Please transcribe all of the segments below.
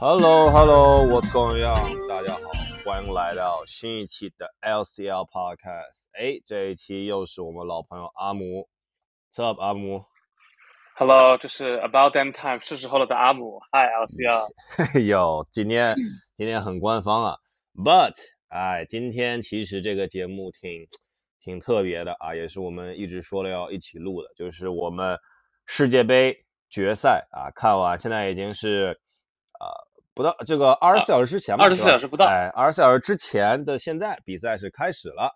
Hello，Hello，What's going on？大家好，欢迎来到新一期的 LCL Podcast。哎，这一期又是我们老朋友阿姆。What's up，阿姆 Hello，这是 About Damn Time，是时候了的阿姆。Hi LCL。嘿呦，今天今天很官方啊。But，哎，今天其实这个节目挺挺特别的啊，也是我们一直说了要一起录的，就是我们世界杯决赛啊，看完现在已经是啊。不到这个二十四小时之前吧，二十四小时不到，哎，二十四小时之前的现在比赛是开始了。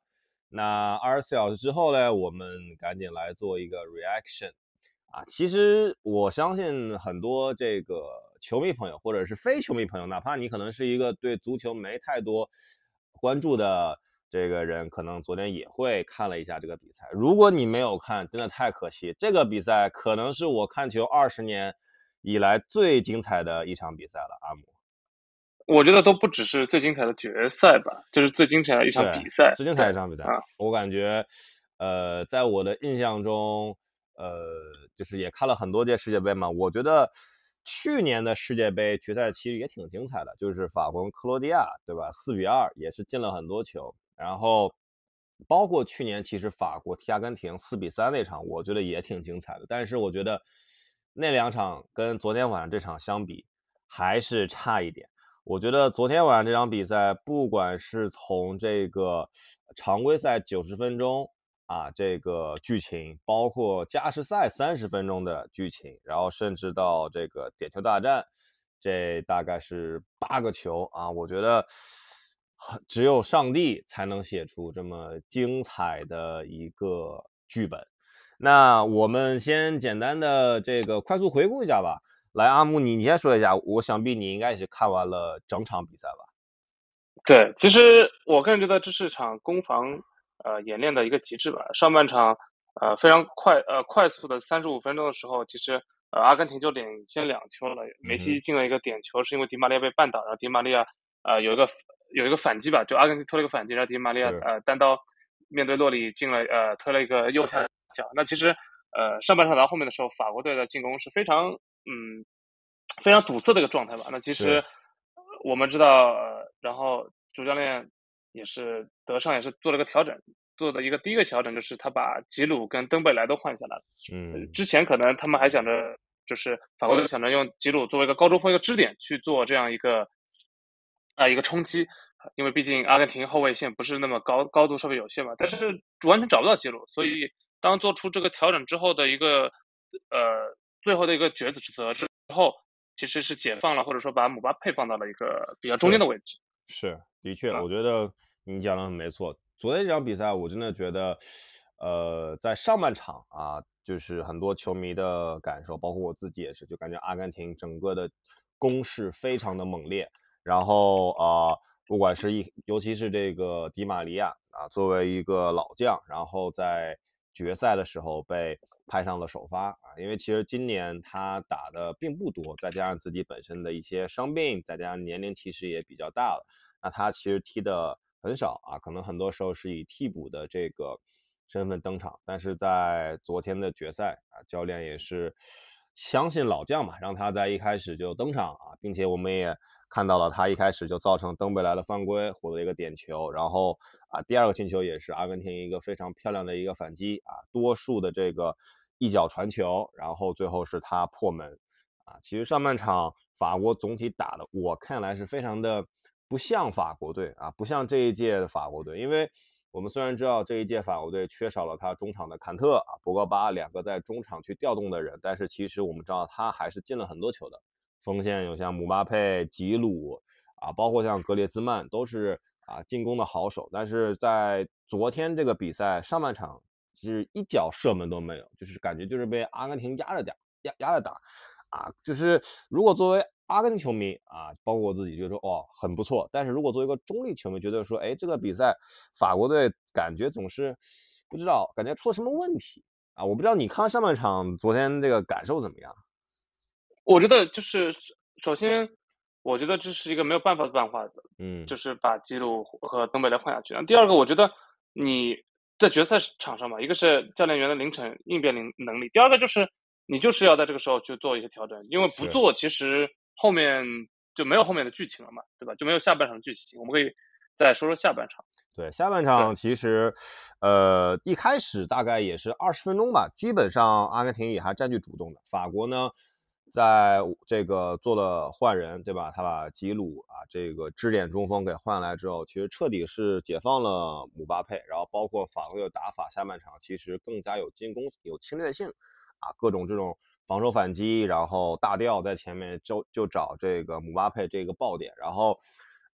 那二十四小时之后呢，我们赶紧来做一个 reaction 啊。其实我相信很多这个球迷朋友或者是非球迷朋友，哪怕你可能是一个对足球没太多关注的这个人，可能昨天也会看了一下这个比赛。如果你没有看，真的太可惜。这个比赛可能是我看球二十年以来最精彩的一场比赛了，阿姆。我觉得都不只是最精彩的决赛吧，就是最精彩的一场比赛，最精彩的一场比赛。我感觉，呃，在我的印象中，呃，就是也看了很多届世界杯嘛。我觉得去年的世界杯决赛其实也挺精彩的，就是法国克罗地亚，对吧？四比二也是进了很多球。然后包括去年其实法国踢阿根廷四比三那场，我觉得也挺精彩的。但是我觉得那两场跟昨天晚上这场相比，还是差一点。我觉得昨天晚上这场比赛，不管是从这个常规赛九十分钟啊，这个剧情，包括加时赛三十分钟的剧情，然后甚至到这个点球大战，这大概是八个球啊，我觉得只有上帝才能写出这么精彩的一个剧本。那我们先简单的这个快速回顾一下吧。来，阿木，你你先说一下。我想必你应该也是看完了整场比赛吧？对，其实我个人觉得这是场攻防呃演练的一个极致吧。上半场呃非常快呃快速的三十五分钟的时候，其实呃阿根廷就领先两球了。梅西进了一个点球，是因为迪玛利亚被绊倒，然后迪玛利亚呃有一个有一个反击吧，就阿根廷推了一个反击，然后迪玛利亚呃单刀面对洛里进了呃推了一个右下 角。那其实呃上半场到后面的时候，法国队的进攻是非常。嗯，非常堵塞的一个状态吧。那其实我们知道，呃然后主教练也是德尚也是做了个调整，做的一个第一个调整就是他把吉鲁跟登贝莱都换下来了。嗯，之前可能他们还想着，就是法国队想着用吉鲁作为一个高中锋一个支点去做这样一个啊一个冲击，因为毕竟阿根廷后卫线不是那么高，高度稍微有限嘛。但是完全找不到吉鲁，所以当做出这个调整之后的一个呃。最后的一个抉择之之后，其实是解放了，或者说把姆巴佩放到了一个比较中间的位置。是，的确，我觉得你讲的很没错。昨天这场比赛，我真的觉得，呃，在上半场啊，就是很多球迷的感受，包括我自己也是，就感觉阿根廷整个的攻势非常的猛烈。然后啊，不管是一，尤其是这个迪马利亚啊，作为一个老将，然后在决赛的时候被。派上了首发啊，因为其实今年他打的并不多，再加上自己本身的一些伤病，再加上年龄其实也比较大了，那他其实踢的很少啊，可能很多时候是以替补的这个身份登场。但是在昨天的决赛啊，教练也是相信老将嘛，让他在一开始就登场啊，并且我们也看到了他一开始就造成登贝莱的犯规，获得一个点球，然后啊，第二个进球也是阿根廷一个非常漂亮的一个反击啊，多数的这个。一脚传球，然后最后是他破门，啊，其实上半场法国总体打的，我看来是非常的不像法国队啊，不像这一届的法国队，因为我们虽然知道这一届法国队缺少了他中场的坎特啊、博格巴两个在中场去调动的人，但是其实我们知道他还是进了很多球的，锋线有像姆巴佩、吉鲁啊，包括像格列兹曼都是啊进攻的好手，但是在昨天这个比赛上半场。是一脚射门都没有，就是感觉就是被阿根廷压着打，压压着打，啊，就是如果作为阿根廷球迷啊，包括我自己，觉得说哦很不错。但是如果作为一个中立球迷，觉得说，哎，这个比赛法国队感觉总是不知道，感觉出了什么问题啊？我不知道你看上半场昨天这个感受怎么样？我觉得就是首先，我觉得这是一个没有办法的办法的，嗯，就是把基鲁和登贝莱换下去。第二个，我觉得你。在决赛场上嘛，一个是教练员的临场应变能能力，第二个就是你就是要在这个时候去做一些调整，因为不做，其实后面就没有后面的剧情了嘛，对吧？就没有下半场的剧情，我们可以再说说下半场。对，下半场其实，呃，一开始大概也是二十分钟吧，基本上阿根廷也还占据主动的。法国呢，在这个做了换人，对吧？他把吉鲁啊这个支点中锋给换来之后，其实彻底是解放了姆巴佩，然后包括法国的打法，下半场其实更加有进攻、有侵略性啊，各种这种防守反击，然后大调在前面就就找这个姆巴佩这个爆点，然后。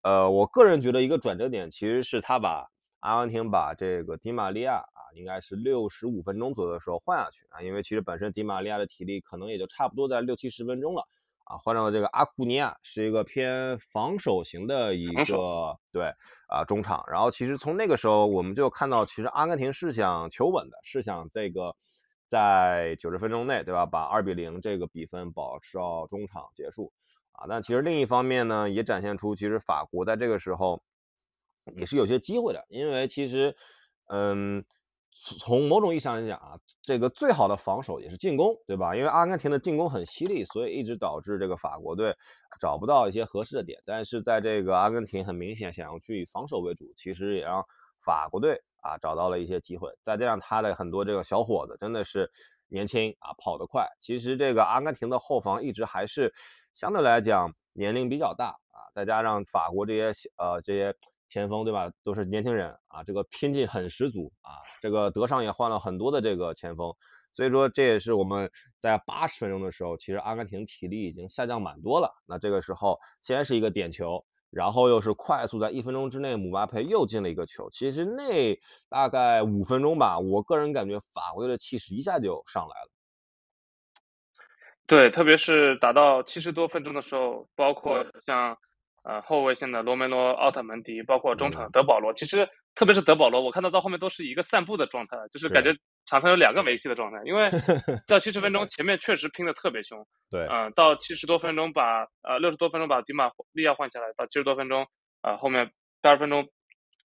呃，我个人觉得一个转折点其实是他把阿根廷把这个迪玛利亚啊，应该是六十五分钟左右的时候换下去啊，因为其实本身迪玛利亚的体力可能也就差不多在六七十分钟了啊，换上了这个阿库尼亚，是一个偏防守型的一个对啊中场，然后其实从那个时候我们就看到，其实阿根廷是想求稳的，是想这个在九十分钟内对吧，把二比零这个比分保持到中场结束。啊，那其实另一方面呢，也展现出其实法国在这个时候也是有些机会的，因为其实，嗯，从某种意义上来讲啊，这个最好的防守也是进攻，对吧？因为阿根廷的进攻很犀利，所以一直导致这个法国队找不到一些合适的点。但是在这个阿根廷很明显想要去以防守为主，其实也让法国队啊找到了一些机会。再加上他的很多这个小伙子真的是。年轻啊，跑得快。其实这个阿根廷的后防一直还是相对来讲年龄比较大啊，再加上法国这些呃这些前锋对吧，都是年轻人啊，这个拼劲很十足啊。这个德尚也换了很多的这个前锋，所以说这也是我们在八十分钟的时候，其实阿根廷体力已经下降蛮多了。那这个时候先是一个点球。然后又是快速在一分钟之内，姆巴佩又进了一个球。其实那大概五分钟吧，我个人感觉法国队的气势一下就上来了。对，特别是打到七十多分钟的时候，包括像呃后卫线的罗梅罗、奥特门迪，包括中场德保罗，其实特别是德保罗，我看到到后面都是一个散步的状态，就是感觉。场上有两个梅西的状态，因为 到七十分钟前面确实拼的特别凶，对，嗯，到七十多分钟把呃六十多分钟把迪马利亚换下来，到七十多分钟啊后面八十分钟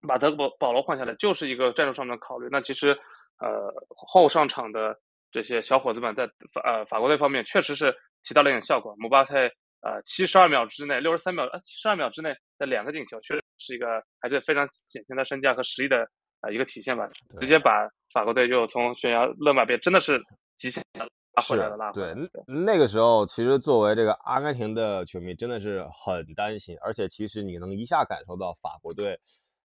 把德保保罗换下来，就是一个战术上面的考虑。那其实呃后上场的这些小伙子们在法呃法国队方面确实是起到了一点效果。姆巴佩呃七十二秒之内六十三秒呃七十二秒之内的两个进球，确实是一个还是非常显现他身价和实力的啊一个体现吧，直接把。法国队就从悬崖勒马边真的是极限拉回来的拉。对，那个时候其实作为这个阿根廷的球迷真的是很担心，而且其实你能一下感受到法国队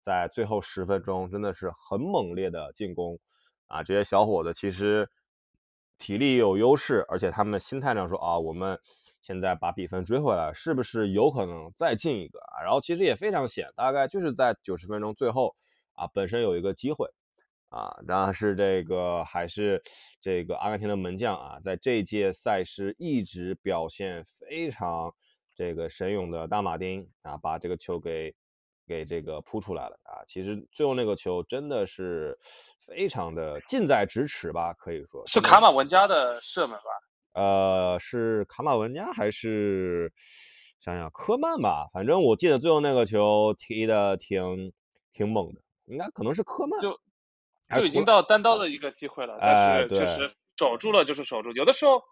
在最后十分钟真的是很猛烈的进攻啊！这些小伙子其实体力有优势，而且他们心态上说啊，我们现在把比分追回来，是不是有可能再进一个啊？然后其实也非常险，大概就是在九十分钟最后啊，本身有一个机会。啊，当然是这个，还是这个阿根廷的门将啊，在这届赛事一直表现非常这个神勇的大马丁啊，把这个球给给这个扑出来了啊。其实最后那个球真的是非常的近在咫尺吧，可以说是卡马文加的射门吧？呃，是卡马文加还是想想科曼吧？反正我记得最后那个球踢的挺挺猛的，应该可能是科曼。就就已经到单刀的一个机会了，但是确实守住了就是守住。有的时候，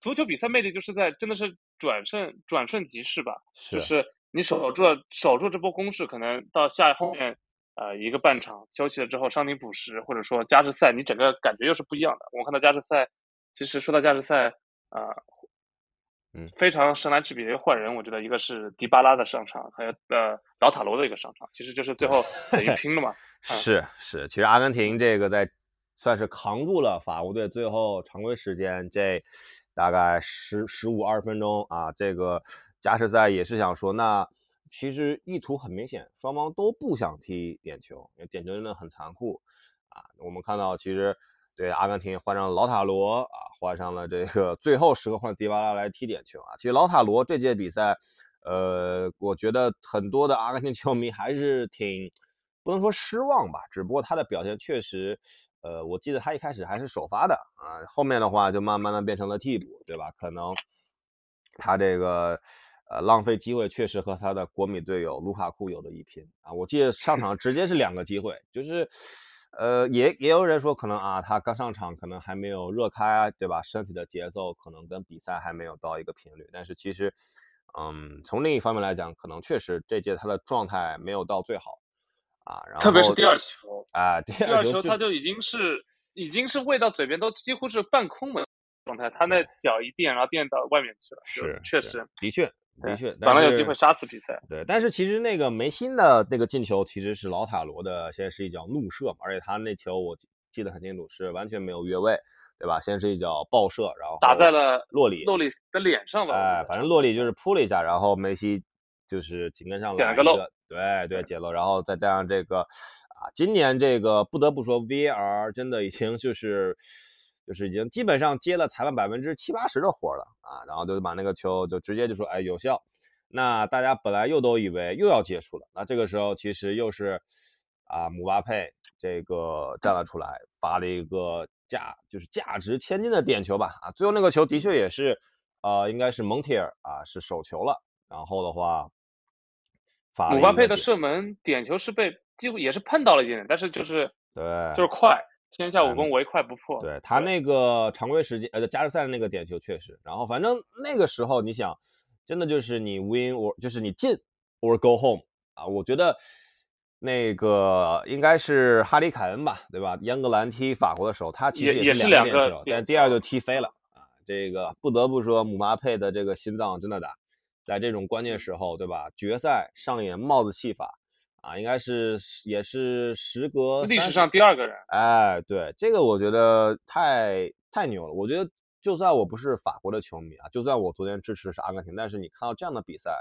足球比赛魅力就是在真的是转瞬转瞬即逝吧，是就是你守住了守住这波攻势，可能到下后面呃一个半场休息了之后，伤停补时或者说加时赛，你整个感觉又是不一样的。我看到加时赛，其实说到加时赛啊，嗯，非常神来之笔的一个换人，我觉得一个是迪巴拉的上场，还有呃老塔罗的一个上场，其实就是最后等于拼了嘛。是是，其实阿根廷这个在算是扛住了法国队最后常规时间这大概十十五二十分钟啊，这个加时赛也是想说，那其实意图很明显，双方都不想踢点球，因为点球真的很残酷啊。我们看到其实对阿根廷换上了老塔罗啊，换上了这个最后时刻换迪巴拉来踢点球啊。其实老塔罗这届比赛，呃，我觉得很多的阿根廷球迷还是挺。不能说失望吧，只不过他的表现确实，呃，我记得他一开始还是首发的啊，后面的话就慢慢的变成了替补，对吧？可能他这个呃浪费机会，确实和他的国米队友卢卡库有的一拼啊。我记得上场直接是两个机会，就是呃也也有人说可能啊他刚上场可能还没有热开，对吧？身体的节奏可能跟比赛还没有到一个频率，但是其实嗯，从另一方面来讲，可能确实这届他的状态没有到最好啊，然后特别是第二球啊，第二球他就已经是已经是喂到嘴边都几乎是半空的状态，他那脚一垫，然后垫到外面去了，是确实的确的确，反而有机会杀死比赛。对，但是其实那个梅西的那个进球其实是老塔罗的，先是一脚怒射嘛，而且他那球我记得很清楚，是完全没有越位。对吧？先是一脚爆射，然后打在了洛里洛里的脸上吧。哎，反正洛里就是扑了一下，然后梅西就是紧跟上来捡了个漏。对对，捡漏，然后再加上这个啊，今年这个不得不说，VAR 真的已经就是就是已经基本上接了裁判百分之七八十的活了啊，然后就把那个球就直接就说哎有效。那大家本来又都以为又要结束了，那这个时候其实又是啊姆巴佩这个站了出来，发了一个。价就是价值千金的点球吧啊，最后那个球的确也是，呃，应该是蒙铁尔啊是手球了，然后的话，姆巴佩的射门点球是被几乎也是碰到了一点，但是就是对，就是快，天下武功唯快不破。对他那个常规时间呃加时赛的那个点球确实，然后反正那个时候你想，真的就是你 win or 就是你进 or go home 啊，我觉得。那个应该是哈里凯恩吧，对吧？英格兰踢法国的时候，他其实也是两个点球，但第二就踢飞了啊！这个不得不说，姆巴佩的这个心脏真的大，在这种关键时候，对吧？决赛上演帽子戏法啊，应该是也是时隔历史上第二个人。哎，对，这个我觉得太太牛了。我觉得就算我不是法国的球迷啊，就算我昨天支持的是阿根廷，但是你看到这样的比赛，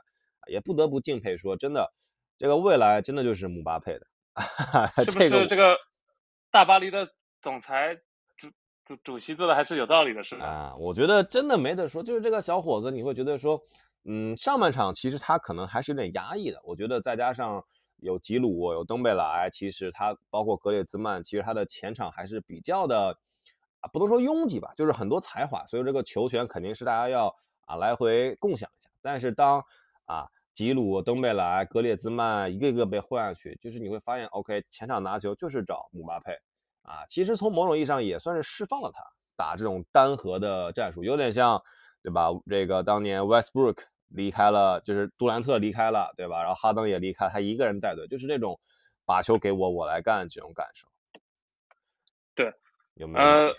也不得不敬佩，说真的。这个未来真的就是姆巴佩的，是不是这个大巴黎的总裁主主主席做的还是有道理的，是吧？啊，我觉得真的没得说，就是这个小伙子，你会觉得说，嗯，上半场其实他可能还是有点压抑的。我觉得再加上有吉鲁，有登贝莱，其实他包括格列兹曼，其实他的前场还是比较的啊，不能说拥挤吧，就是很多才华，所以这个球权肯定是大家要啊来回共享一下。但是当啊。吉鲁、登贝莱、格列兹曼一个一个被换下去，就是你会发现，OK，前场拿球就是找姆巴佩啊。其实从某种意义上也算是释放了他打这种单核的战术，有点像，对吧？这个当年 Westbrook 离开了，就是杜兰特离开了，对吧？然后哈登也离开，他一个人带队，就是这种把球给我，我来干这种感受。对，有没有？呃，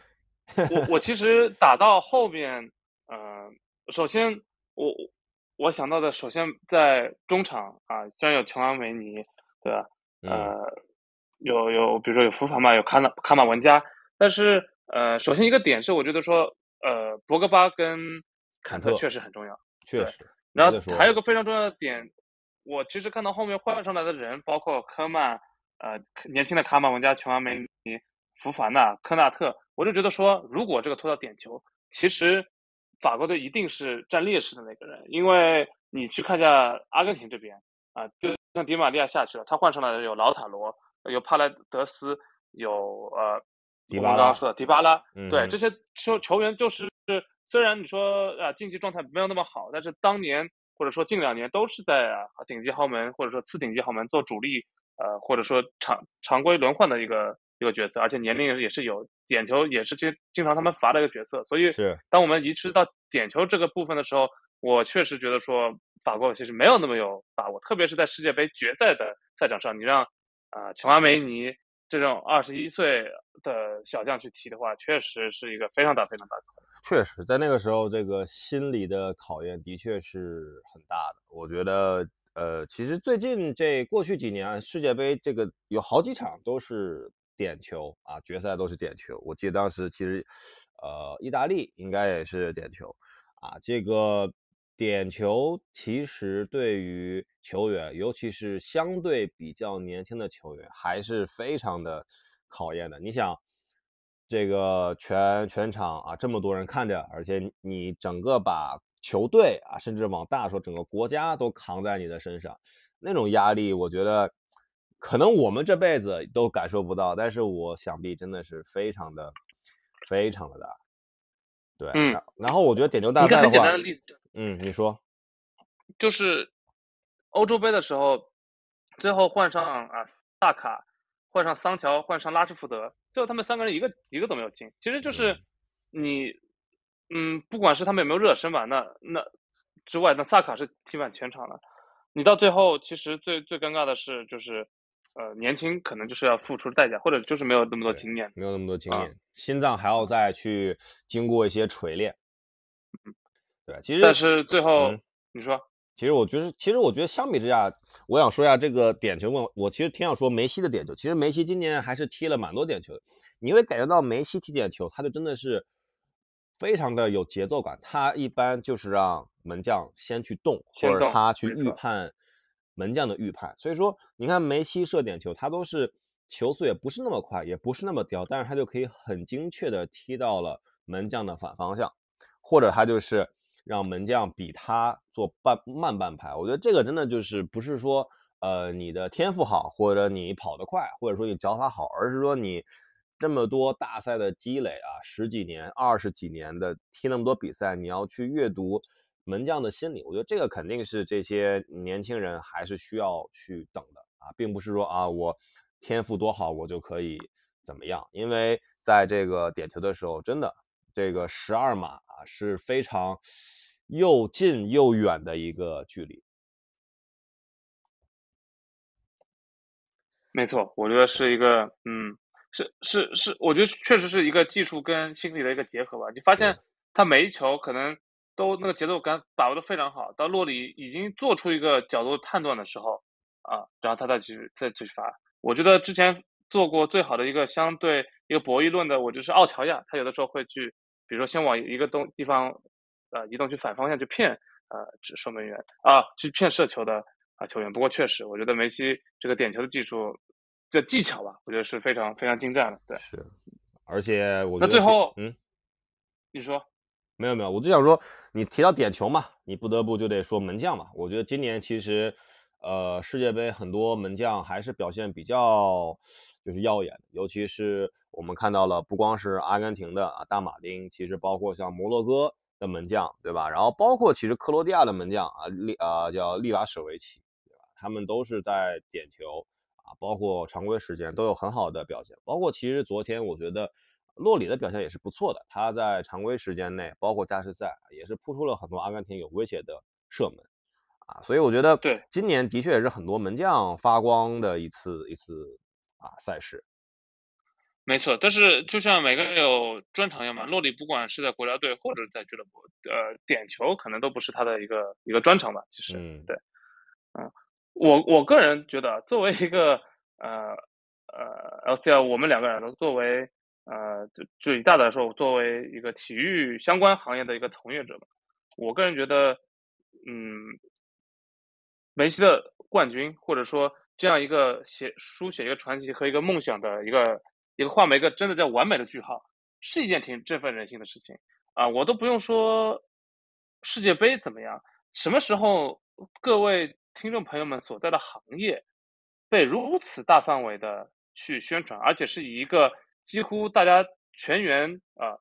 我我其实打到后面，呃，首先我。我想到的，首先在中场啊，虽然有琼安维尼，对吧？呃，有有，比如说有福法嘛，有卡纳卡马文加，但是呃，首先一个点是，我觉得说，呃，博格巴跟坎特确实很重要，确实。然后还有个非常重要的点，我其实看到后面换上来的人，包括科曼，呃，年轻的卡马文加、琼阿梅尼、福凡纳、科纳特，我就觉得说，如果这个拖到点球，其实。法国队一定是占劣势的那个人，因为你去看一下阿根廷这边啊，就像迪玛利亚下去了，他换上来的有劳塔罗，有帕莱德斯，有呃，我们刚刚说的迪巴拉，对这些球球员就是虽然你说啊竞技状态没有那么好，但是当年或者说近两年都是在啊顶级豪门或者说次顶级豪门做主力，呃或者说常常规轮换的一个。一个角色，而且年龄也是有点球，也是经经常他们罚的一个角色。所以，是当我们移植到点球这个部分的时候，我确实觉得说法国其实没有那么有把握，特别是在世界杯决赛的赛场上，你让啊琼阿梅尼这种二十一岁的小将去踢的话，确实是一个非常大、非常大的。确实，在那个时候，这个心理的考验的确是很大的。我觉得，呃，其实最近这过去几年世界杯，这个有好几场都是。点球啊，决赛都是点球。我记得当时其实，呃，意大利应该也是点球啊。这个点球其实对于球员，尤其是相对比较年轻的球员，还是非常的考验的。你想，这个全全场啊，这么多人看着，而且你整个把球队啊，甚至往大说，整个国家都扛在你的身上，那种压力，我觉得。可能我们这辈子都感受不到，但是我想必真的是非常的、非常的大。对，嗯。然后我觉得点球大赛的话，很简单的例子，嗯，你说，就是欧洲杯的时候，最后换上啊萨卡，换上桑乔，换上拉什福德，最后他们三个人一个一个都没有进。其实就是你，嗯，不管是他们有没有热身吧，那那之外，那萨卡是踢满全场了。你到最后，其实最最尴尬的是，就是呃，年轻可能就是要付出代价，或者就是没有那么多经验，没有那么多经验，心脏还要再去经过一些锤炼。对，其实但是最后你说，其实我觉得，其实我觉得相比之下，我想说一下这个点球问，我其实挺想说梅西的点球。其实梅西今年还是踢了蛮多点球的，你会感觉到梅西踢点球，他就真的是非常的有节奏感。他一般就是让门将先去动，或者他去预判门将的预判。所以说，你看梅西射点球，他都是球速也不是那么快，也不是那么刁，但是他就可以很精确的踢到了门将的反方向，或者他就是。让门将比他做半慢半拍，我觉得这个真的就是不是说，呃，你的天赋好，或者你跑得快，或者说你脚法好，而是说你这么多大赛的积累啊，十几年、二十几年的踢那么多比赛，你要去阅读门将的心理，我觉得这个肯定是这些年轻人还是需要去等的啊，并不是说啊我天赋多好我就可以怎么样，因为在这个点球的时候，真的这个十二码。啊，是非常又近又远的一个距离。没错，我觉得是一个，嗯，是是是，我觉得确实是一个技术跟心理的一个结合吧。你发现他每一球可能都那个节奏感把握的非常好，到洛里已经做出一个角度判断的时候，啊，然后他再去再去发。我觉得之前做过最好的一个相对一个博弈论的，我就是奥乔亚，他有的时候会去。比如说，先往一个东地方，呃，移动去反方向去骗，呃，守门员啊，去骗射球的啊球员。不过确实，我觉得梅西这个点球的技术，这技巧吧，我觉得是非常非常精湛的。对，是，而且我那最后，嗯，你说，没有没有，我就想说，你提到点球嘛，你不得不就得说门将嘛。我觉得今年其实，呃，世界杯很多门将还是表现比较。就是耀眼，尤其是我们看到了，不光是阿根廷的啊大马丁，其实包括像摩洛哥的门将，对吧？然后包括其实克罗地亚的门将啊，利啊叫利瓦舍维奇，对吧？他们都是在点球啊，包括常规时间都有很好的表现。包括其实昨天我觉得洛里的表现也是不错的，他在常规时间内，包括加时赛也是扑出了很多阿根廷有威胁的射门啊，所以我觉得对今年的确也是很多门将发光的一次一次。啊，赛事，没错，但是就像每个人有专长一样嘛，洛里不管是在国家队或者在俱乐部，呃，点球可能都不是他的一个一个专长吧。其实，对，嗯，我我个人觉得，作为一个呃呃 LCL，我们两个人都作为呃就就以大的来说，作为一个体育相关行业的一个从业者吧，我个人觉得，嗯，梅西的冠军或者说。这样一个写书写一个传奇和一个梦想的一个一个画一个真的叫完美的句号，是一件挺振奋人心的事情啊！我都不用说世界杯怎么样，什么时候各位听众朋友们所在的行业被如此大范围的去宣传，而且是以一个几乎大家全员啊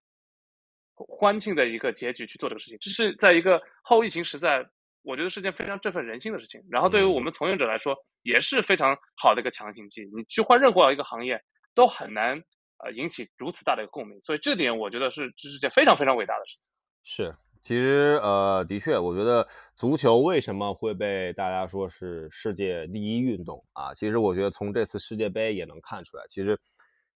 欢庆的一个结局去做这个事情，这是在一个后疫情时代。我觉得是件非常振奋人心的事情，然后对于我们从业者来说也是非常好的一个强心剂。你去换任何一个行业都很难呃引起如此大的一个共鸣，所以这点我觉得是这是件非常非常伟大的事情。是，其实呃的确，我觉得足球为什么会被大家说是世界第一运动啊？其实我觉得从这次世界杯也能看出来，其实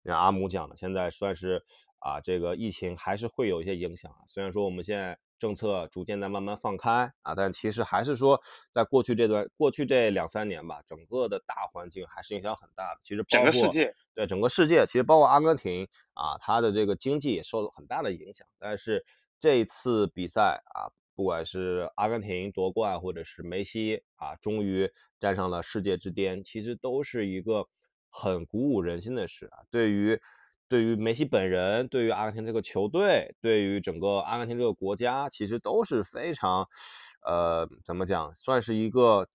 像阿姆讲的，现在算是啊这个疫情还是会有一些影响啊。虽然说我们现在。政策逐渐在慢慢放开啊，但其实还是说，在过去这段过去这两三年吧，整个的大环境还是影响很大的。其实整个世界对整个世界，其实包括阿根廷啊，它的这个经济也受了很大的影响。但是这一次比赛啊，不管是阿根廷夺冠，或者是梅西啊，终于站上了世界之巅，其实都是一个很鼓舞人心的事啊。对于对于梅西本人，对于阿根廷这个球队，对于整个阿根廷这个国家，其实都是非常，呃，怎么讲，算是一个，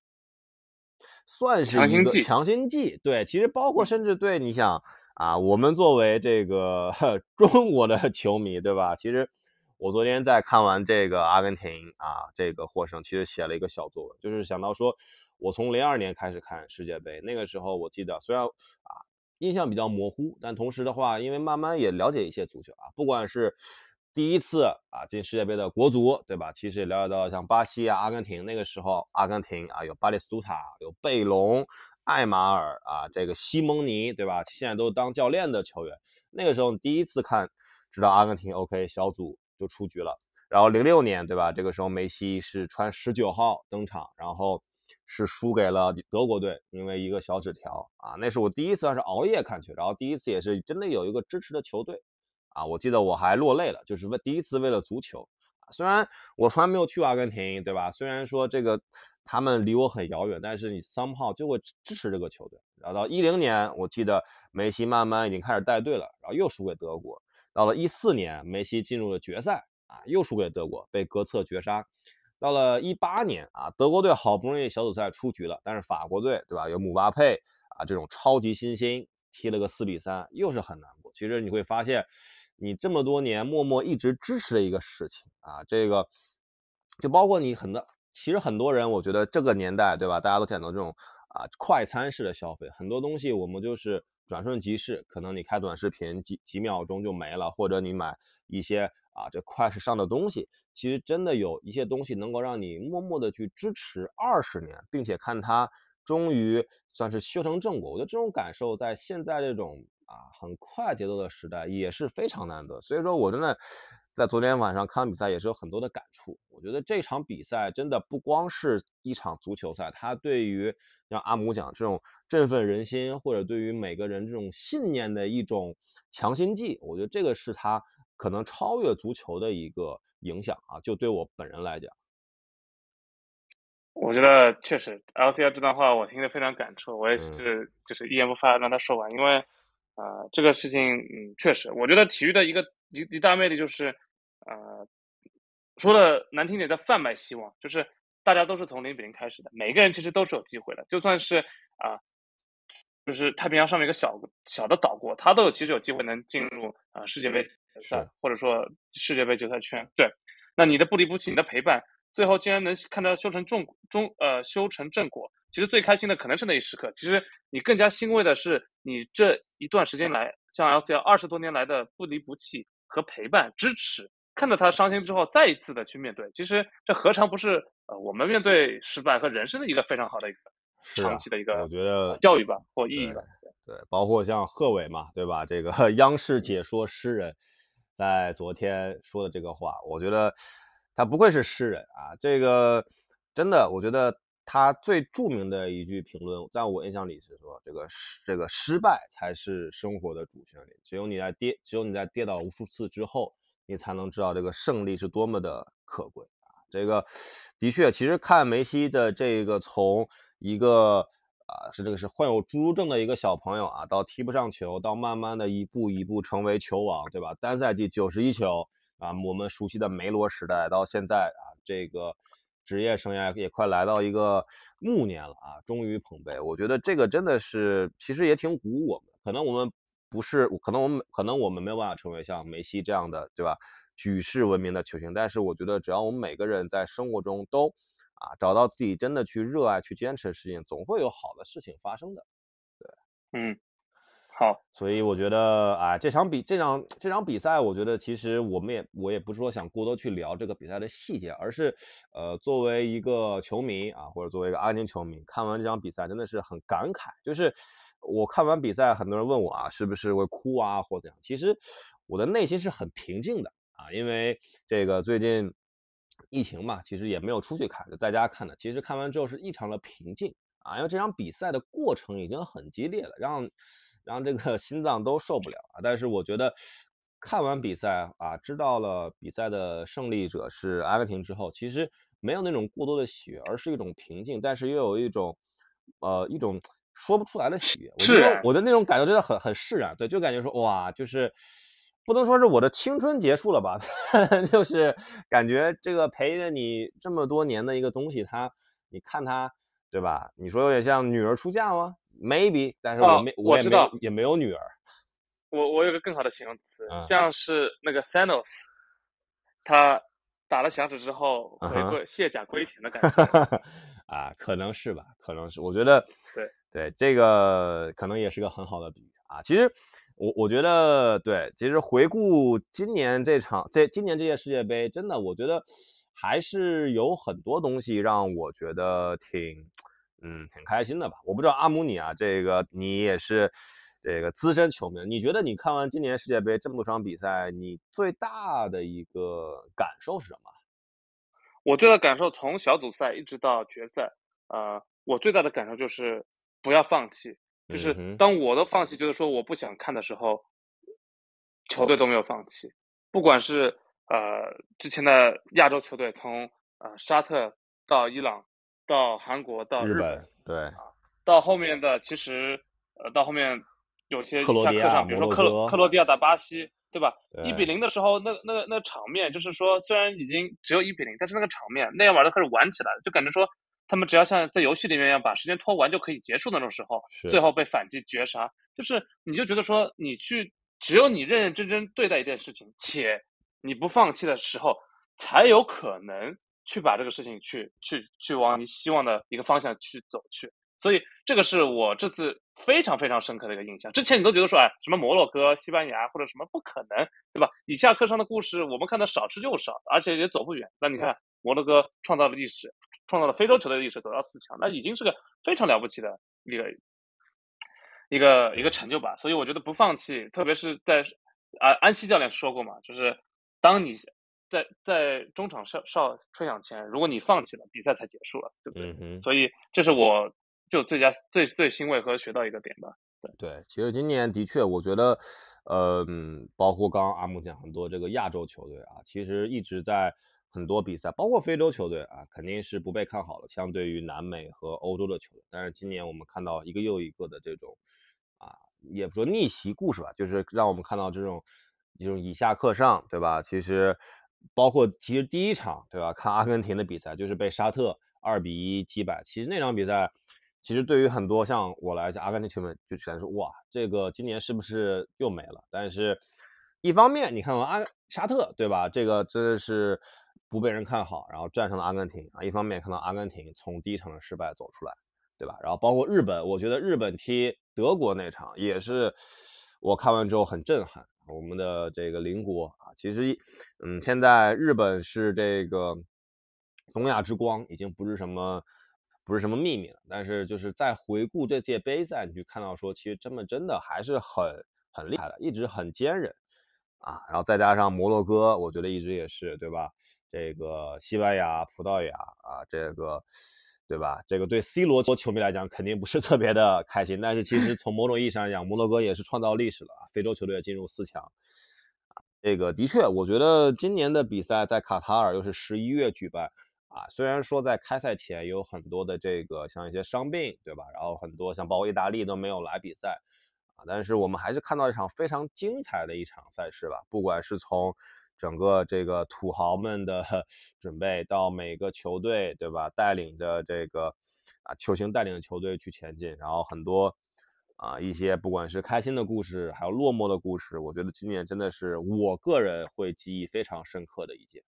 算是一个强心剂。对，其实包括甚至对你想啊，我们作为这个中国的球迷，对吧？其实我昨天在看完这个阿根廷啊这个获胜，其实写了一个小作文，就是想到说，我从零二年开始看世界杯，那个时候我记得虽然啊。印象比较模糊，但同时的话，因为慢慢也了解一些足球啊，不管是第一次啊进世界杯的国足，对吧？其实也了解到像巴西啊、阿根廷，那个时候阿根廷啊有巴列斯图塔、有贝隆、艾马尔啊，这个西蒙尼，对吧？现在都当教练的球员。那个时候第一次看，知道阿根廷 OK 小组就出局了。然后零六年，对吧？这个时候梅西是穿十九号登场，然后是输给了德国队，因为一个小纸条啊。那是我第一次算是熬夜看球，然后第一次也是真的有一个支持的球队。啊，我记得我还落泪了，就是为第一次为了足球啊。虽然我从来没有去过阿根廷，对吧？虽然说这个他们离我很遥远，但是你 somehow 就会支持这个球队。然后到一零年，我记得梅西慢慢已经开始带队了，然后又输给德国。到了一四年，梅西进入了决赛啊，又输给德国，被格策绝杀。到了一八年啊，德国队好不容易小组赛出局了，但是法国队对吧？有姆巴佩啊这种超级新星，踢了个四比三，又是很难过。其实你会发现。你这么多年默默一直支持的一个事情啊，这个就包括你很多，其实很多人，我觉得这个年代，对吧？大家都讲到这种啊快餐式的消费，很多东西我们就是转瞬即逝，可能你开短视频几几秒钟就没了，或者你买一些啊这快时尚的东西，其实真的有一些东西能够让你默默的去支持二十年，并且看它终于算是修成正果。我觉得这种感受在现在这种。啊，很快节奏的时代也是非常难得，所以说我真的在昨天晚上看完比赛也是有很多的感触。我觉得这场比赛真的不光是一场足球赛，它对于像阿姆讲这种振奋人心，或者对于每个人这种信念的一种强心剂，我觉得这个是他可能超越足球的一个影响啊。就对我本人来讲，我觉得确实 L C L 这段话我听得非常感触，我也是就是一言不发让他说完，因为。啊，这个事情，嗯，确实，我觉得体育的一个一一大魅力就是，呃，说的难听点叫贩卖希望，就是大家都是从零比零开始的，每个人其实都是有机会的，就算是啊，就是太平洋上面一个小小的岛国，他都有其实有机会能进入啊世界杯赛，或者说世界杯决赛圈。对，那你的不离不弃，你的陪伴，最后竟然能看到修成正中呃修成正果。其实最开心的可能是那一时刻，其实你更加欣慰的是，你这一段时间来，像 LCL 二十多年来的不离不弃和陪伴支持，看到他伤心之后再一次的去面对，其实这何尝不是呃我们面对失败和人生的一个非常好的一个长期的一个我觉得教育吧或意义吧。对，包括像贺炜嘛，对吧？这个 央视解说诗人，在昨天说的这个话，我觉得他不愧是诗人啊，这个真的，我觉得。他最著名的一句评论，在我印象里是说：“这个失这个失败才是生活的主旋律。只有你在跌，只有你在跌倒无数次之后，你才能知道这个胜利是多么的可贵啊！这个的确，其实看梅西的这个从一个啊是这个是患有侏儒症的一个小朋友啊，到踢不上球，到慢慢的一步一步成为球王，对吧？单赛季九十一球啊，我们熟悉的梅罗时代，到现在啊，这个。”职业生涯也快来到一个暮年了啊，终于捧杯，我觉得这个真的是，其实也挺鼓舞我们。可能我们不是，可能我们可能我们没有办法成为像梅西这样的，对吧？举世闻名的球星。但是我觉得，只要我们每个人在生活中都啊找到自己真的去热爱、去坚持的事情，总会有好的事情发生的。对，嗯。好，所以我觉得啊，这场比这场这场比赛，我觉得其实我们也我也不是说想过多去聊这个比赛的细节，而是呃，作为一个球迷啊，或者作为一个阿根廷球迷，看完这场比赛真的是很感慨。就是我看完比赛，很多人问我啊，是不是会哭啊，或者怎样？其实我的内心是很平静的啊，因为这个最近疫情嘛，其实也没有出去看，就在家看的。其实看完之后是异常的平静啊，因为这场比赛的过程已经很激烈了，让。让这个 心脏都受不了啊！但是我觉得看完比赛啊，知道了比赛的胜利者是阿根廷之后，其实没有那种过多的喜悦，而是一种平静，但是又有一种呃一种说不出来的喜悦。我觉得我的那种感觉真的很很释然，对，就感觉说哇，就是不能说是我的青春结束了吧，就是感觉这个陪着你这么多年的一个东西，它你看它。对吧？你说有点像女儿出嫁吗？Maybe，但是我没，我也没，也没有女儿。我我有个更好的形容词，像是那个 Thanos，他打了响指之后回归卸甲归田的感觉。啊，可能是吧，可能是。我觉得，对对，这个可能也是个很好的比喻啊。其实。我我觉得对，其实回顾今年这场这今年这届世界杯，真的我觉得还是有很多东西让我觉得挺嗯挺开心的吧。我不知道阿姆你啊，这个你也是这个资深球迷，你觉得你看完今年世界杯这么多场比赛，你最大的一个感受是什么？我最大的感受从小组赛一直到决赛，呃，我最大的感受就是不要放弃。就是当我的放弃，就是说我不想看的时候，球队都没有放弃。不管是呃之前的亚洲球队，从呃沙特到伊朗，到韩国到日本，对，到后面的其实呃到后面有些克罗地亚，比如说克罗克罗地亚打巴西，对吧？一比零的时候，那那个那场面就是说，虽然已经只有一比零，但是那个场面那样玩的开始玩起来了，就感觉说。他们只要像在游戏里面一样把时间拖完就可以结束那种时候，最后被反击绝杀，就是你就觉得说你去只有你认认真真对待一件事情，且你不放弃的时候，才有可能去把这个事情去去去往你希望的一个方向去走去。所以这个是我这次非常非常深刻的一个印象。之前你都觉得说，哎，什么摩洛哥、西班牙或者什么不可能，对吧？以下课上的故事我们看的少之又少，而且也走不远。那你看摩洛哥创造了历史。创造了非洲球队的历史，走到四强，那已经是个非常了不起的一个一个一个成就吧。所以我觉得不放弃，特别是在啊，安西教练说过嘛，就是当你在在中场哨哨吹响前，如果你放弃了，比赛才结束了，对不对？所以这是我就最佳最最欣慰和学到一个点吧。对对，其实今年的确，我觉得呃，包括刚刚阿木讲很多这个亚洲球队啊，其实一直在。很多比赛，包括非洲球队啊，肯定是不被看好的，相对于南美和欧洲的球队。但是今年我们看到一个又一个的这种，啊，也不说逆袭故事吧，就是让我们看到这种，这种以下克上，对吧？其实，包括其实第一场，对吧？看阿根廷的比赛，就是被沙特二比一击败。其实那场比赛，其实对于很多像我来讲，阿根廷球迷就觉得说，哇，这个今年是不是又没了？但是，一方面你看阿沙特，对吧？这个真的是。不被人看好，然后战胜了阿根廷啊！一方面看到阿根廷从第一场的失败走出来，对吧？然后包括日本，我觉得日本踢德国那场也是我看完之后很震撼。我们的这个邻国啊，其实嗯，现在日本是这个东亚之光，已经不是什么不是什么秘密了。但是就是在回顾这届杯赛，你去看到说，其实真的真的还是很很厉害的，一直很坚韧啊。然后再加上摩洛哥，我觉得一直也是，对吧？这个西班牙、葡萄牙啊，这个对吧？这个对 C 罗球迷来讲肯定不是特别的开心，但是其实 从某种意义上讲，摩洛哥也是创造历史了啊！非洲球队进入四强啊，这个的确，我觉得今年的比赛在卡塔尔又是十一月举办啊，虽然说在开赛前有很多的这个像一些伤病，对吧？然后很多像包括意大利都没有来比赛啊，但是我们还是看到一场非常精彩的一场赛事吧，不管是从。整个这个土豪们的 准备，到每个球队，对吧？带领着这个啊球星带领的球队去前进，然后很多啊一些不管是开心的故事，还有落寞的故事，我觉得今年真的是我个人会记忆非常深刻的一届。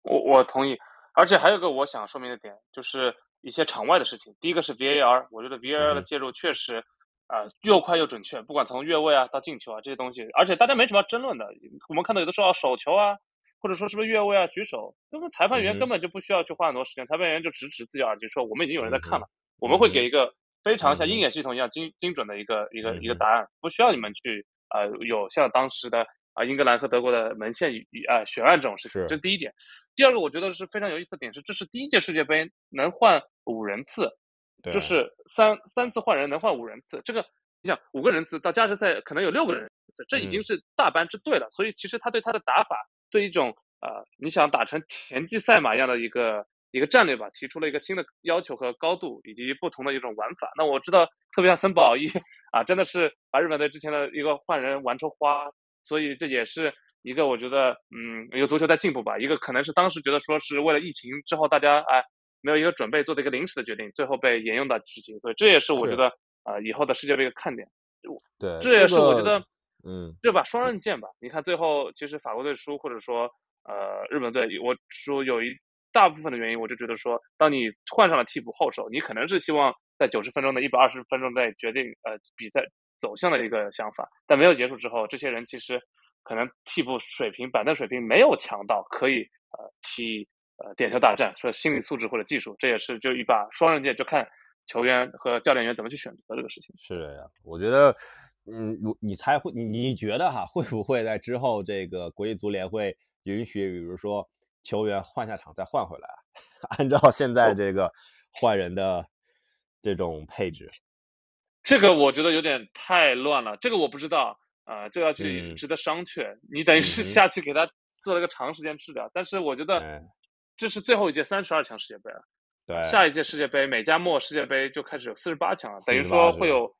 我我同意，而且还有个我想说明的点，就是一些场外的事情。第一个是 VAR，我觉得 VAR 的介入确实。啊，又快又准确，不管从越位啊到进球啊这些东西，而且大家没什么争论的。我们看到有的时候手球啊，或者说是不是越位啊举手，那么裁判员根本就不需要去花很多时间，裁判员就直指自己耳机说我们已经有人在看了，我们会给一个非常像鹰眼系统一样精精准的一个一个一个答案，不需要你们去呃有像当时的啊英格兰和德国的门线与啊悬案这种事情，这是第一点。第二个我觉得是非常有意思的点是，这是第一届世界杯能换五人次。就是三三次换人能换五人次，这个你想五个人次到加时赛可能有六个人次，这已经是大班之队了。所以其实他对他的打法，对一种呃你想打成田忌赛马一样的一个一个战略吧，提出了一个新的要求和高度，以及不同的一种玩法。那我知道，特别像森保一 啊，真的是把日本队之前的一个换人玩出花，所以这也是一个我觉得嗯一个足球在进步吧。一个可能是当时觉得说是为了疫情之后大家哎。没有一个准备做的一个临时的决定，最后被沿用到至今，所以这也是我觉得啊以后的世界杯的看点。对，这也是我觉得，嗯，这把双刃剑吧。你看最后其实法国队输，或者说呃日本队，我说有一大部分的原因，我就觉得说，当你换上了替补后手，你可能是希望在九十分钟的一百二十分钟内决定呃比赛走向的一个想法。但没有结束之后，这些人其实可能替补水平、板凳水平没有强到可以呃踢呃点球大战，说心理素质或者技术，这也是就一把双刃剑，就看球员和教练员怎么去选择这个事情。是的呀，我觉得，嗯，你你猜会你你觉得哈会不会在之后这个国际足联会允许，比如说球员换下场再换回来，按照现在这个换人的这种配置？这个我觉得有点太乱了，这个我不知道啊，这要去值得商榷。你等于是下去给他做了个长时间治疗，但是我觉得这是最后一届三十二强世界杯了，对，下一届世界杯美加墨世界杯就开始有四十八强了，等于说会有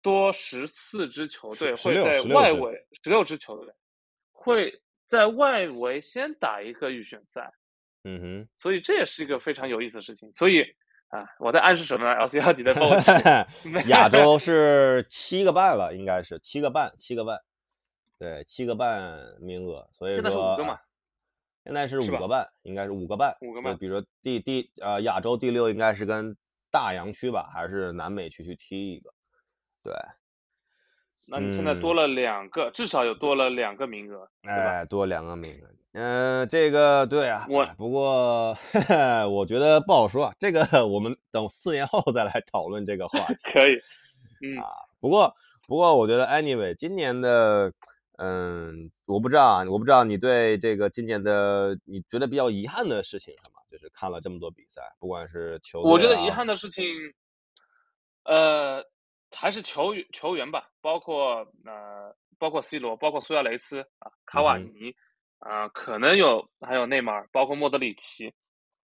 多十四支球队会在外围，十六支球队会在外围先打一个预选赛，嗯哼，所以这也是一个非常有意思的事情，所以。啊，我在暗示什么呢？L C L 你在帮我 亚洲是七个半了，应该是七个半，七个半，对，七个半名额，所以说现在是五个嘛？现在是五个半，应该是五个半，五个半。比如说第第呃亚洲第六应该是跟大洋区吧，还是南美区去踢一个？对。那你现在多了两个，至少有多了两个名额，哎，多两个名额。嗯，这个对啊，我不过 我觉得不好说，这个 我们等四年后再来讨论这个话题。可以，嗯啊，不过不过我觉得 anyway，今年的，嗯，我不知道啊，我不知道你对这个今年的你觉得比较遗憾的事情什么？就是看了这么多比赛，不管是球，我觉得遗憾的事情，呃，还是球员球员吧，包括呃，包括 C 罗，包括苏亚雷斯啊，卡瓦尼。啊，可能有，还有内马尔，包括莫德里奇，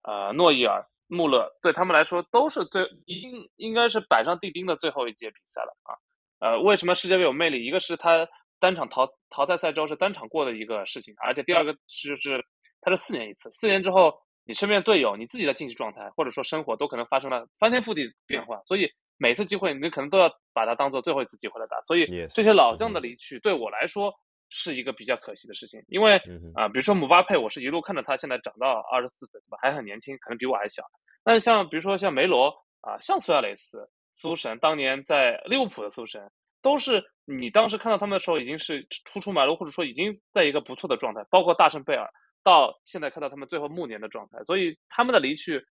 呃，诺伊尔、穆勒，对他们来说都是最应应该是板上钉钉的最后一届比赛了啊。呃，为什么世界杯有魅力？一个是他单场淘淘汰赛之后是单场过的一个事情，而且第二个就是它是四年一次，四年之后你身边队友、你自己的竞技状态或者说生活都可能发生了翻天覆地变化，所以每次机会你可能都要把它当做最后一次机会来打。所以这些老将的离去对我来说。是一个比较可惜的事情，因为啊，比如说姆巴佩，我是一路看着他现在长到二十四岁，对吧？还很年轻，可能比我还小。但是像比如说像梅罗啊，像苏亚雷斯、苏神，当年在利物浦的苏神，都是你当时看到他们的时候已经是初出茅庐，或者说已经在一个不错的状态。包括大圣贝尔，到现在看到他们最后暮年的状态，所以他们的离去，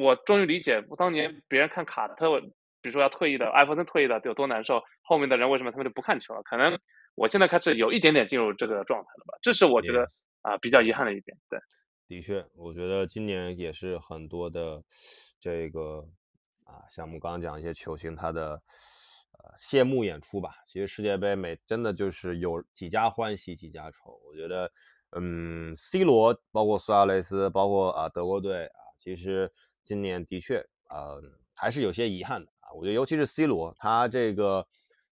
我终于理解当年别人看卡特，比如说要退役的艾弗森退役的有多难受，后面的人为什么他们就不看球了？可能。我现在开始有一点点进入这个状态了吧，这是我觉得啊比较遗憾的一点。对，的确，我觉得今年也是很多的这个啊，像我们刚刚讲一些球星他的呃谢幕演出吧。其实世界杯每真的就是有几家欢喜几家愁。我觉得，嗯，C 罗，包括苏亚雷斯，包括啊德国队啊，其实今年的确啊还是有些遗憾的啊。我觉得尤其是 C 罗，他这个。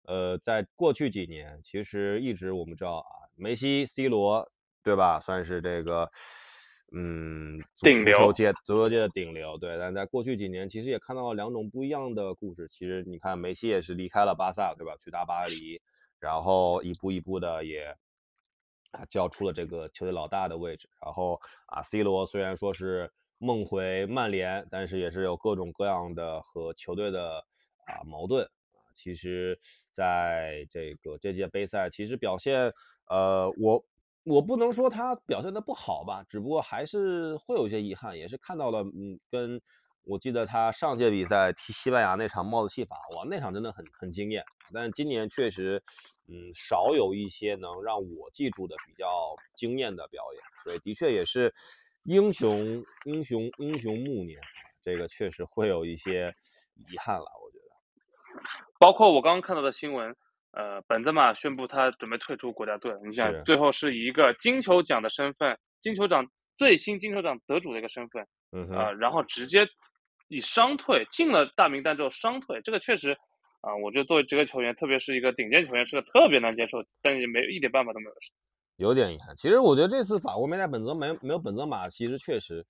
呃，在过去几年，其实一直我们知道啊，梅西、C 罗，对吧？算是这个，嗯，顶流，足球界、足球界的顶流。对，但在过去几年，其实也看到了两种不一样的故事。其实你看，梅西也是离开了巴萨，对吧？去大巴黎，然后一步一步的也啊交出了这个球队老大的位置。然后啊，C 罗虽然说是梦回曼联，但是也是有各种各样的和球队的啊矛盾。其实，在这个这届杯赛，其实表现，呃，我我不能说他表现的不好吧，只不过还是会有一些遗憾，也是看到了，嗯，跟我记得他上届比赛踢西班牙那场帽子戏法，哇，那场真的很很惊艳，但今年确实，嗯，少有一些能让我记住的比较惊艳的表演，所以的确也是英雄英雄英雄暮年，这个确实会有一些遗憾了，我觉得。包括我刚刚看到的新闻，呃，本泽马宣布他准备退出国家队。你想，最后是以一个金球奖的身份，金球奖最新金球奖得主的一个身份，啊，然后直接以伤退进了大名单之后伤退，这个确实啊，我觉得作为职业球员，特别是一个顶尖球员，是个特别难接受，但是没一点办法都没有。有点遗憾。其实我觉得这次法国没带本泽没没有本泽马，其实确实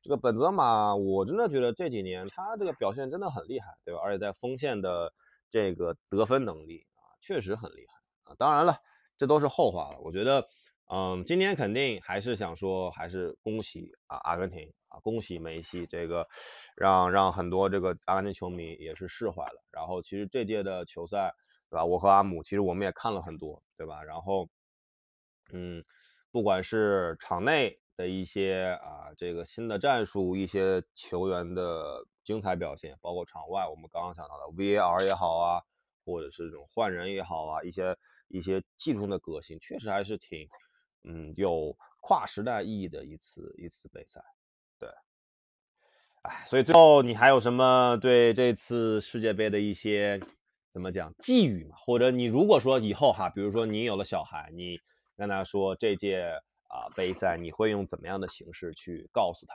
这个本泽马，我真的觉得这几年他这个表现真的很厉害，对吧？而且在锋线的。这个得分能力啊，确实很厉害啊！当然了，这都是后话了。我觉得，嗯，今天肯定还是想说，还是恭喜啊，阿根廷啊，恭喜梅西，这个让让很多这个阿根廷球迷也是释怀了。然后，其实这届的球赛，对吧？我和阿姆其实我们也看了很多，对吧？然后，嗯，不管是场内的一些啊这个新的战术，一些球员的精彩表现，包括场外我们刚刚讲到的 VAR 也好啊，或者是这种换人也好啊，一些一些技术的革新，确实还是挺嗯有跨时代意义的一次一次比赛。对哎，所以最后你还有什么对这次世界杯的一些怎么讲寄语嘛？或者你如果说以后哈，比如说你有了小孩，你跟他说这届啊杯赛你会用怎么样的形式去告诉他？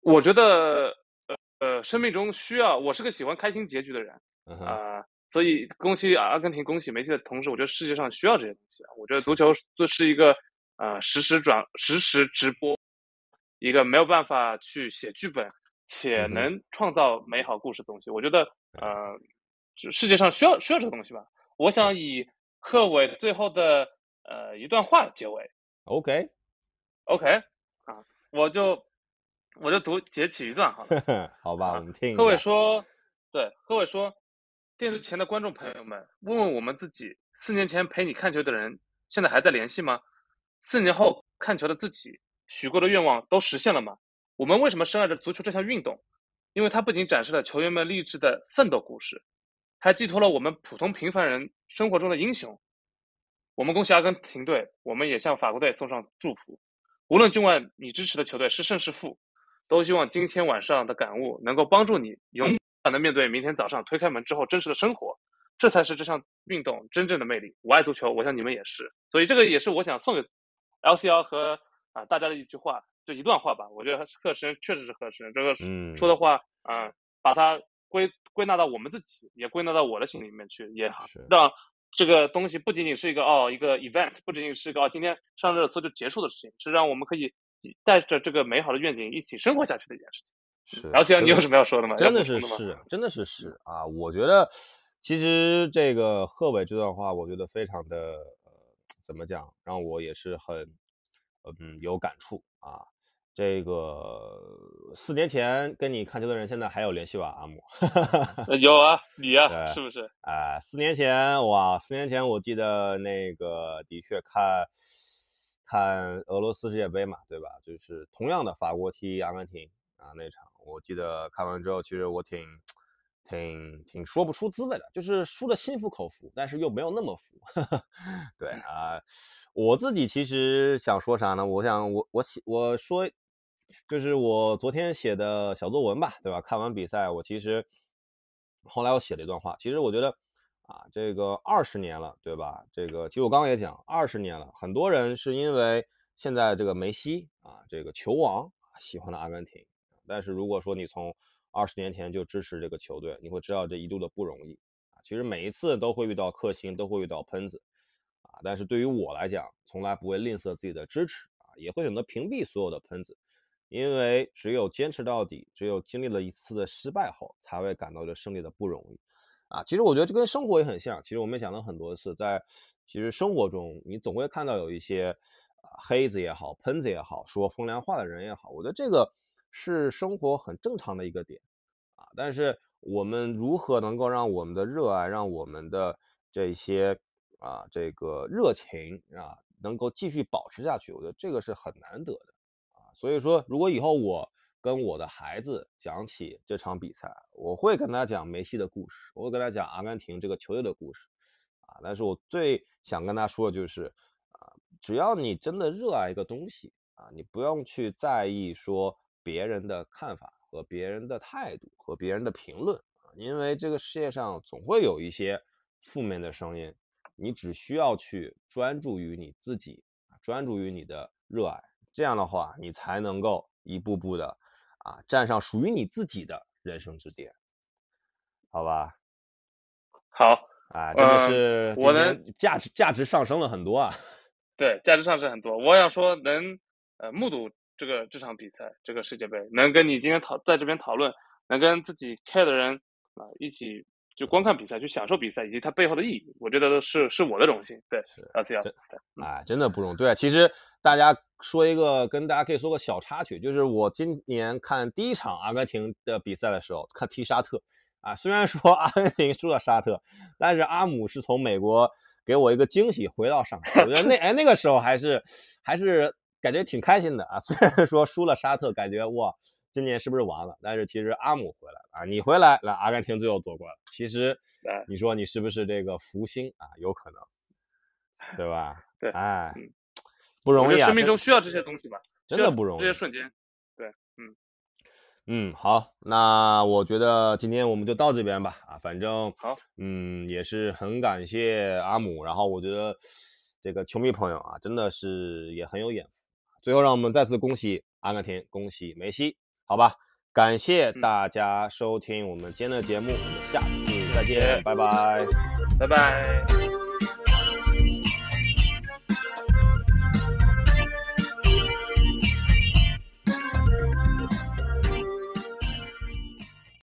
我觉得呃呃，生命中需要我是个喜欢开心结局的人啊，所以恭喜阿根廷，恭喜梅西的同时，我觉得世界上需要这些东西啊。我觉得足球这是一个呃实时转实时直播。一个没有办法去写剧本且能创造美好故事的东西，我觉得呃，就世界上需要需要这个东西吧。我想以贺伟最后的呃一段话结尾。OK，OK 啊，我就我就读截取一段好了。好吧，我们听。贺伟说，对，贺伟说，电视前的观众朋友们，问问我们自己，四年前陪你看球的人，现在还在联系吗？四年后看球的自己。许过的愿望都实现了吗？我们为什么深爱着足球这项运动？因为它不仅展示了球员们励志的奋斗故事，还寄托了我们普通平凡人生活中的英雄。我们恭喜阿根廷队，我们也向法国队送上祝福。无论今晚你支持的球队是胜是负，都希望今天晚上的感悟能够帮助你勇敢的面对明天早上推开门之后真实的生活。这才是这项运动真正的魅力。我爱足球，我想你们也是。所以这个也是我想送给 LCL 和。啊，大家的一句话，就一段话吧。我觉得贺神确实是贺神，这个说的话，嗯，把它归归纳到我们自己，也归纳到我的心里面去，也让这个东西不仅仅是一个哦一个 event，不仅仅是一个哦今天上热搜就结束的事情，是让我们可以带着这个美好的愿景一起生活下去的一件事情。是，然后你有什么要说的吗？真的是是，真的是是啊！我觉得其实这个贺伟这段话，我觉得非常的呃，怎么讲，让我也是很。嗯，有感触啊。这个四年前跟你看球的人，现在还有联系吧？阿姆，有啊，你啊，是不是？哎，四年前哇，四年前我记得那个的确看看俄罗斯世界杯嘛，对吧？就是同样的法国踢阿根廷啊那场，我记得看完之后，其实我挺。挺挺说不出滋味的，就是输的心服口服，但是又没有那么服。对啊，我自己其实想说啥呢？我想我我写我说，就是我昨天写的小作文吧，对吧？看完比赛，我其实后来我写了一段话。其实我觉得啊，这个二十年了，对吧？这个其实我刚刚也讲，二十年了，很多人是因为现在这个梅西啊，这个球王喜欢了阿根廷，但是如果说你从二十年前就支持这个球队，你会知道这一路的不容易啊。其实每一次都会遇到克星，都会遇到喷子啊。但是对于我来讲，从来不会吝啬自己的支持啊，也会选择屏蔽所有的喷子，因为只有坚持到底，只有经历了一次的失败后，才会感到这胜利的不容易啊。其实我觉得这跟生活也很像。其实我们也讲了很多次，在其实生活中，你总会看到有一些黑子也好，喷子也好，说风凉话的人也好，我觉得这个。是生活很正常的一个点，啊，但是我们如何能够让我们的热爱，让我们的这些啊这个热情啊能够继续保持下去？我觉得这个是很难得的，啊，所以说如果以后我跟我的孩子讲起这场比赛，我会跟他讲梅西的故事，我会跟他讲阿根廷这个球队的故事，啊，但是我最想跟他说的就是，啊，只要你真的热爱一个东西，啊，你不用去在意说。别人的看法和别人的态度和别人的评论啊，因为这个世界上总会有一些负面的声音，你只需要去专注于你自己专注于你的热爱，这样的话，你才能够一步步的啊站上属于你自己的人生之巅，好吧？好啊，真的是我能价值价值上升了很多啊，对，价值上升很多。我想说，能呃目睹。这个这场比赛，这个世界杯，能跟你今天讨在这边讨论，能跟自己 care 的人啊一起就观看比赛，去享受比赛以及它背后的意义，我觉得都是是我的荣幸。对，是啊，这样，啊，真的不容易。对，其实大家说一个，跟大家可以说个小插曲，就是我今年看第一场阿根廷的比赛的时候，看踢沙特啊。虽然说阿根廷输了沙特，但是阿姆是从美国给我一个惊喜，回到上海。我觉得那哎那个时候还是还是感觉挺开心的啊。虽然说输了沙特，感觉哇，今年是不是完了？但是其实阿姆回来了啊，你回来了，阿根廷最后夺冠了。其实你说你是不是这个福星啊？有可能，对吧？对，哎，不容易啊。生命中需要这些东西吧？真的不容易，这些瞬间。对嗯，好，那我觉得今天我们就到这边吧。啊，反正好，嗯，也是很感谢阿姆。然后我觉得这个球迷朋友啊，真的是也很有眼福。最后，让我们再次恭喜阿根廷，恭喜梅西，好吧？感谢大家收听我们今天的节目，我们下次再见，拜拜，拜拜。